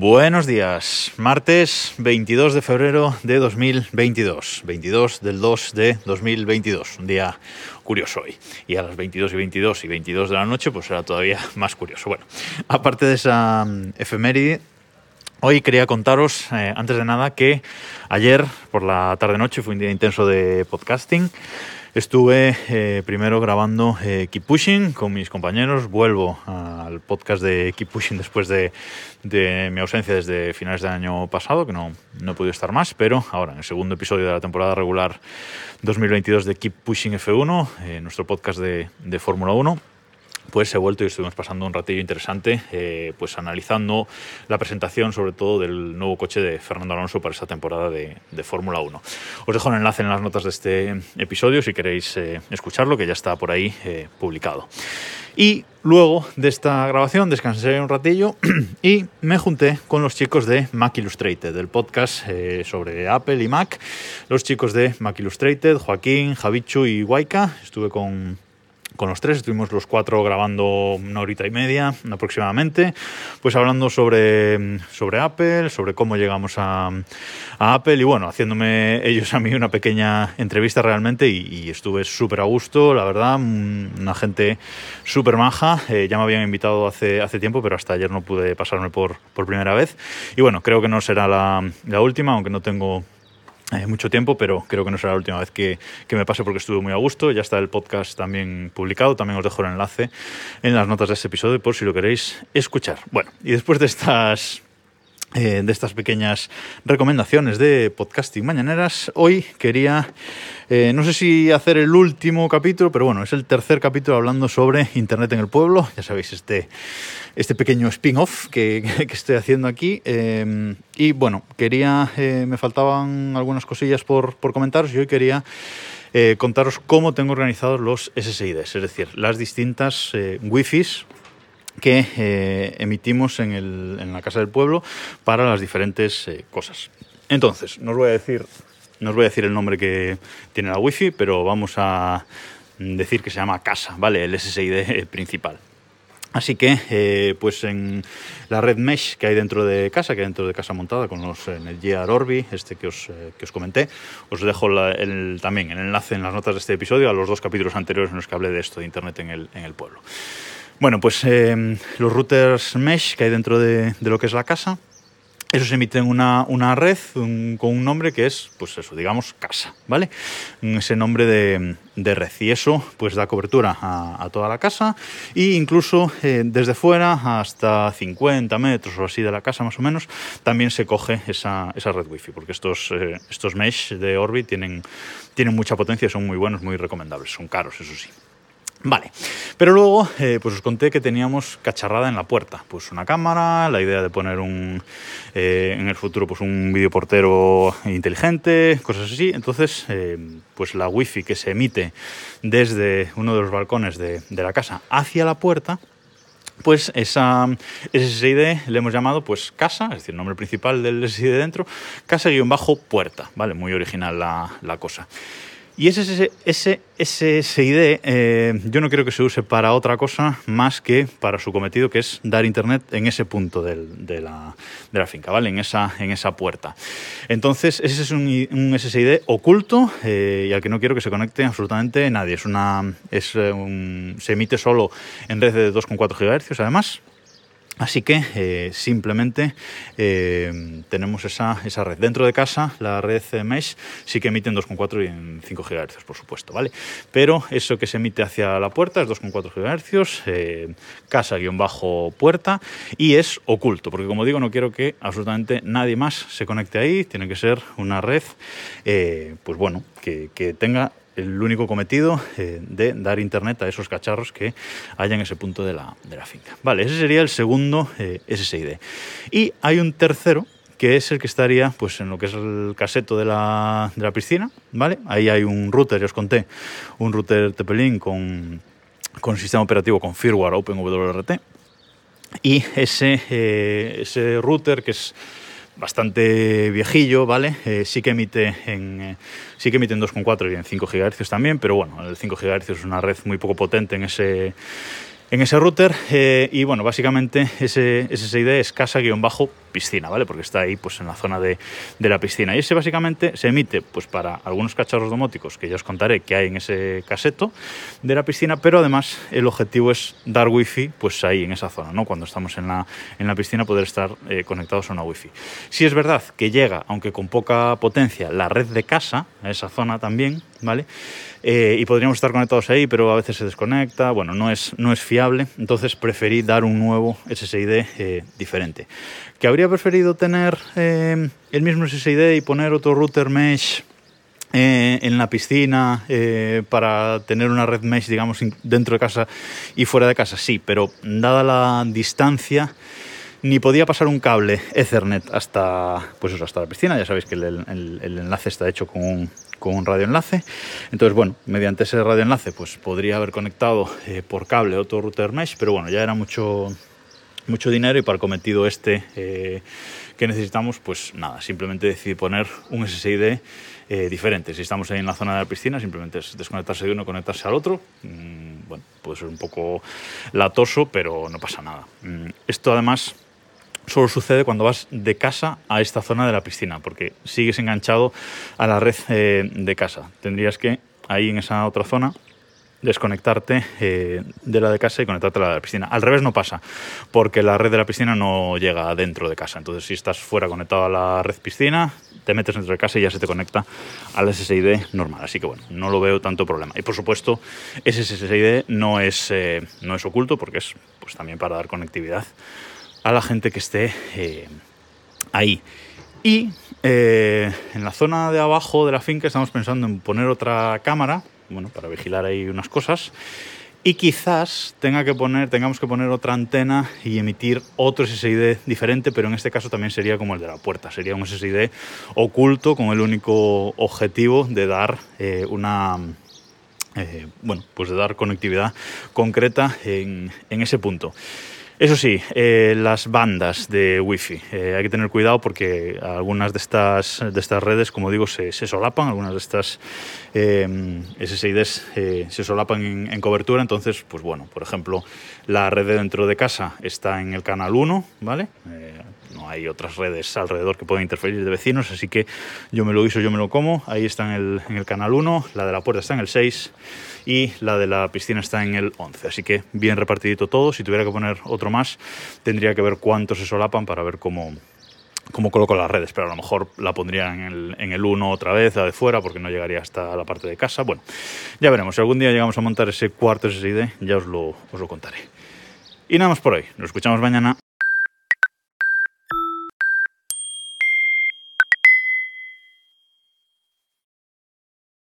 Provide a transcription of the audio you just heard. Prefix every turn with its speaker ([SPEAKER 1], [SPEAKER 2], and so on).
[SPEAKER 1] Buenos días, martes 22 de febrero de 2022, 22 del 2 de 2022, un día curioso hoy. Y a las 22 y 22 y 22 de la noche pues será todavía más curioso. Bueno, aparte de esa mm, efeméride, Hoy quería contaros, eh, antes de nada, que ayer por la tarde-noche fue un día intenso de podcasting. Estuve eh, primero grabando eh, Keep Pushing con mis compañeros. Vuelvo al podcast de Keep Pushing después de, de, mi ausencia desde finales del año pasado, que no, no he podido estar más, pero ahora en el segundo episodio de la temporada regular 2022 de Keep Pushing F1, eh, nuestro podcast de, de Fórmula 1 pues he vuelto y estuvimos pasando un ratillo interesante, eh, pues analizando la presentación sobre todo del nuevo coche de Fernando Alonso para esta temporada de, Fórmula 1. Os dejo el enlace en las notas de este episodio si queréis eh, escucharlo, que ya está por ahí eh, publicado. Y luego de esta grabación descansé un ratillo y me junté con los chicos de Mac Illustrated, del podcast sobre Apple y Mac. Los chicos de Mac Illustrated, Joaquín, Javichu y Waika. Estuve con con los tres, estuvimos los cuatro grabando una horita y media aproximadamente, pues hablando sobre, sobre Apple, sobre cómo llegamos a, Apple y bueno, haciéndome ellos a mí una pequeña entrevista realmente y, estuve súper a gusto, la verdad, una gente súper maja, eh, ya me habían invitado hace, hace tiempo, pero hasta ayer no pude pasarme por, por primera vez. Y bueno, creo que no será la, la última, aunque no tengo eh, mucho tiempo, pero creo que no será la última vez que, que, me pase porque estuve muy a gusto. Ya está el podcast también publicado, también os dejo el enlace en las notas de este episodio por si lo queréis escuchar. Bueno, y después de estas eh, de estas pequeñas recomendaciones de podcasting mañaneras. Hoy quería, eh, no sé si hacer el último capítulo, pero bueno, es el tercer capítulo hablando sobre Internet en el pueblo. Ya sabéis, este, este pequeño spin-off que, que, estoy haciendo aquí. Eh, y bueno, quería, me faltaban algunas cosillas por, por comentaros y hoy quería... contaros cómo tengo organizados los SSIDs, es decir, las distintas wifis que eh, emitimos en, el, en, la Casa del Pueblo para las diferentes eh, cosas. Entonces, no os voy a decir, no os voy a decir el nombre que tiene la wifi, pero vamos a decir que se llama Casa, ¿vale? El SSID principal. Así que, eh, pues en la red mesh que hay dentro de casa, que hay dentro de casa montada con los en el Orbi, este que os, que os comenté, os dejo el, también el enlace en las notas de este episodio a los dos capítulos anteriores en los que hablé de esto de Internet en el, en el pueblo. Bueno, pues em, los routers mesh que hay dentro de, lo que es la casa, esos emiten una, una red con un nombre que es, pues eso, digamos, casa, ¿vale? Ese nombre de, de red. Y eso, pues da cobertura a, toda la casa e incluso eh, desde fuera, hasta 50 metros o así de la casa más o menos, también se coge esa, esa red wifi, porque estos, eh, estos mesh de Orbit tienen, tienen mucha potencia, son muy buenos, muy recomendables, son caros, eso sí. Vale, pero luego eh, pues os conté que teníamos cacharrada en la puerta, pues una cámara, la idea de poner un eh, en el futuro pues un videoportero inteligente, cosas así. Entonces, eh, pues la wifi que se emite desde uno de los balcones de, de la casa hacia la puerta, pues esa SSID le hemos llamado pues casa, es decir, el nombre principal del SSID dentro, casa-puerta, ¿vale? Muy original la, la cosa. Y ese, ese SSID eh, yo no quiero que se use para otra cosa más que para su cometido, que es dar internet en ese punto del, de, la, de, la, finca, ¿vale? En esa, en esa puerta. Entonces, ese es un, un SSID oculto eh, y al que no quiero que se conecte absolutamente nadie. Es una, es eh, un, se emite solo en red de 2,4 GHz, además. Así que eh, simplemente eh, tenemos esa, esa, red. Dentro de casa, la red Mesh sí que emite en 2,4 y en 5 GHz, por supuesto, ¿vale? Pero eso que se emite hacia la puerta es 2,4 GHz, eh, casa-puerta y es oculto, porque como digo, no quiero que absolutamente nadie más se conecte ahí, tiene que ser una red, pues bueno, que, que tenga el único cometido eh, de dar internet a esos cacharros que haya en ese punto de la, de la finca. Vale, ese sería el segundo eh, SSID. Y hay un tercero que es el que estaría pues, en lo que es el caseto de la, de la piscina, ¿vale? Ahí hay un router, ya os conté, un router TP-Link con, con sistema operativo con firmware OpenWRT. Y ese, eh, ese router que es bastante viejillo, ¿vale? Eh, sí que emite en eh, sí que emite en 2,4 y en 5 GHz también, pero bueno, el 5 GHz es una red muy poco potente en ese en ese router eh, y bueno, básicamente ese SSID es casa-puerta piscina, ¿vale? Porque está ahí pues en la zona de, de la piscina. Y ese básicamente se emite pues para algunos cacharros domóticos que ya os contaré que hay en ese caseto de la piscina, pero además el objetivo es dar wifi pues ahí en esa zona, ¿no? Cuando estamos en la, en la piscina poder estar eh, conectados a una wifi. Si es verdad que llega, aunque con poca potencia, la red de casa a esa zona también, ¿vale? Eh, y podríamos estar conectados ahí, pero a veces se desconecta, bueno, no es, no es fiable, entonces preferí dar un nuevo SSID eh, diferente. ¿Que habría preferido tener eh, el mismo SSID y poner otro router mesh en la piscina para tener una red mesh, digamos, dentro de casa y fuera de casa? Sí, pero dada la distancia ni podía pasar un cable Ethernet hasta, pues eso, hasta la piscina. Ya sabéis que el, el enlace está hecho con un, con un radioenlace. Entonces, bueno, mediante ese radioenlace, pues podría haber conectado eh, por cable otro router mesh, pero bueno, ya era mucho, mucho dinero y para el cometido este eh, que necesitamos, pues nada, simplemente decidí poner un SSID eh, diferente. Si estamos ahí en la zona de la piscina, simplemente es desconectarse de uno, conectarse al otro. Mm, bueno, puede ser un poco latoso, pero no pasa nada. Mm, esto además solo sucede cuando vas de casa a esta zona de la piscina, porque sigues enganchado a la red eh, de casa. Tendrías que, ahí en esa otra zona, desconectarte eh, de la de casa y conectarte a la de la piscina. Al revés no pasa, porque la red de la piscina no llega dentro de casa. Entonces, si estás fuera conectado a la red piscina, te metes dentro de casa y ya se te conecta al SSID normal. Así que bueno, no lo veo tanto problema. Y por supuesto, ese SSID no es, eh, no es oculto, porque es pues, también para dar conectividad a la gente que esté eh, ahí. Y en la zona de abajo de la finca estamos pensando en poner otra cámara, bueno, para vigilar ahí unas cosas. Y quizás tenga que poner, tengamos que poner otra antena y emitir otro SSID diferente, pero en este caso también sería como el de la puerta. Sería un SSID oculto con el único objetivo de dar eh, una, bueno, pues de dar conectividad concreta en, en ese punto. Eso sí, eh, las bandas de Wi-Fi. Eh, hay que tener cuidado porque algunas de estas, de estas redes, como digo, se, solapan, algunas de estas eh, SSIDs se solapan en, cobertura. Entonces, pues bueno, por ejemplo, la red de dentro de casa está en el canal 1, ¿vale? No hay otras redes alrededor que puedan interferir de vecinos, así que yo me lo hizo, yo me lo como. Ahí está en el, en el canal 1, la de la puerta está en el 6 y la de la piscina está en el 11. Así que bien repartidito todo. Si tuviera que poner otro más, tendría que ver cuántos se solapan para ver cómo, cómo coloco las redes, pero a lo mejor la pondría en el, en el 1 otra vez, la de fuera, porque no llegaría hasta la parte de casa. Bueno, ya veremos. Si algún día llegamos a montar ese cuarto SSID, ya os lo, os lo contaré. Y nada más por hoy. Nos escuchamos mañana.